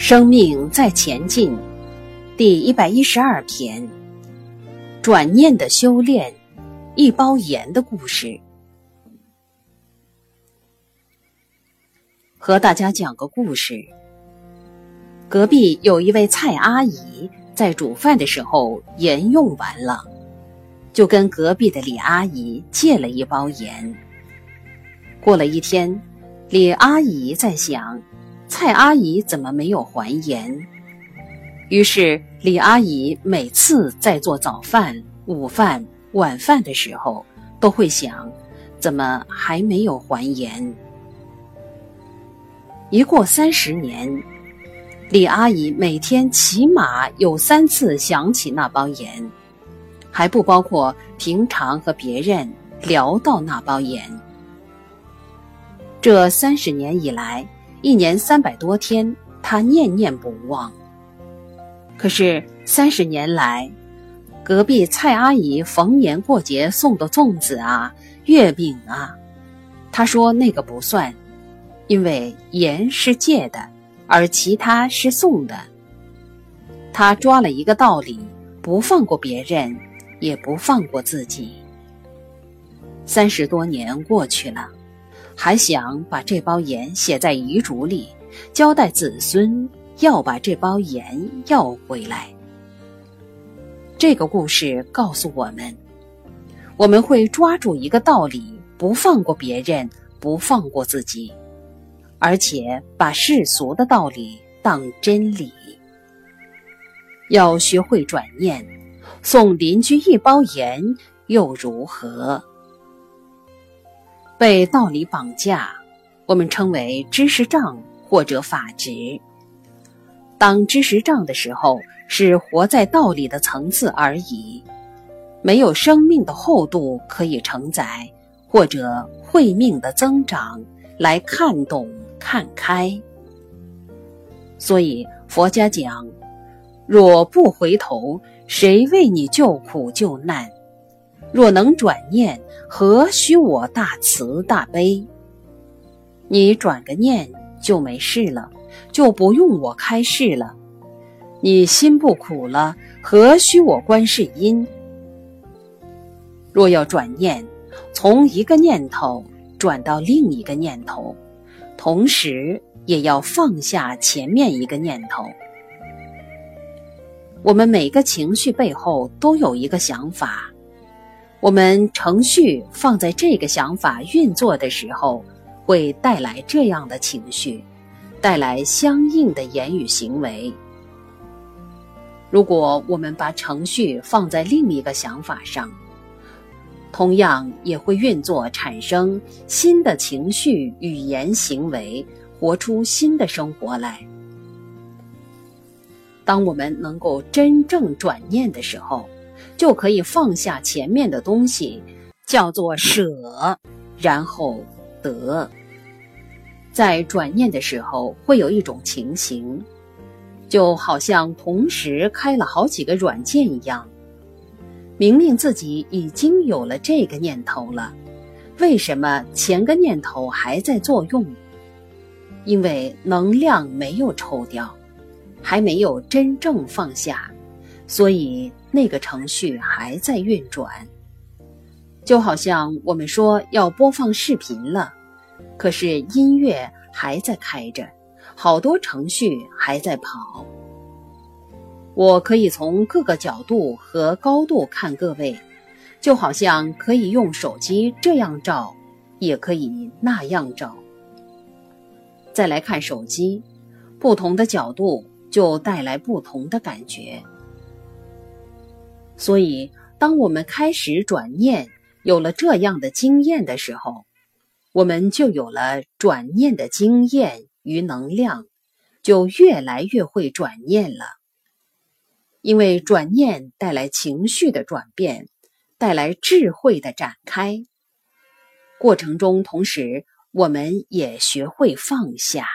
生命在前进，第一百一十二篇：转念的修炼，一包盐的故事。和大家讲个故事。隔壁有一位蔡阿姨，在煮饭的时候盐用完了，就跟隔壁的李阿姨借了一包盐。过了一天，李阿姨在想。蔡阿姨怎么没有还盐？于是李阿姨每次在做早饭、午饭、晚饭的时候，都会想：怎么还没有还盐？一过三十年，李阿姨每天起码有三次想起那包盐，还不包括平常和别人聊到那包盐。这三十年以来。一年三百多天，他念念不忘。可是三十年来，隔壁蔡阿姨逢年过节送的粽子啊、月饼啊，他说那个不算，因为盐是借的，而其他是送的。他抓了一个道理：不放过别人，也不放过自己。三十多年过去了。还想把这包盐写在遗嘱里，交代子孙要把这包盐要回来。这个故事告诉我们，我们会抓住一个道理，不放过别人，不放过自己，而且把世俗的道理当真理。要学会转念，送邻居一包盐又如何？被道理绑架，我们称为知识障或者法执。当知识障的时候，是活在道理的层次而已，没有生命的厚度可以承载，或者慧命的增长来看懂看开。所以佛家讲：若不回头，谁为你救苦救难？若能转念，何须我大慈大悲？你转个念就没事了，就不用我开示了。你心不苦了，何须我观世音？若要转念，从一个念头转到另一个念头，同时也要放下前面一个念头。我们每个情绪背后都有一个想法。我们程序放在这个想法运作的时候，会带来这样的情绪，带来相应的言语行为。如果我们把程序放在另一个想法上，同样也会运作，产生新的情绪、语言、行为，活出新的生活来。当我们能够真正转念的时候。就可以放下前面的东西，叫做舍，然后得。在转念的时候，会有一种情形，就好像同时开了好几个软件一样。明明自己已经有了这个念头了，为什么前个念头还在作用？因为能量没有抽掉，还没有真正放下，所以。那个程序还在运转，就好像我们说要播放视频了，可是音乐还在开着，好多程序还在跑。我可以从各个角度和高度看各位，就好像可以用手机这样照，也可以那样照。再来看手机，不同的角度就带来不同的感觉。所以，当我们开始转念，有了这样的经验的时候，我们就有了转念的经验与能量，就越来越会转念了。因为转念带来情绪的转变，带来智慧的展开。过程中，同时我们也学会放下。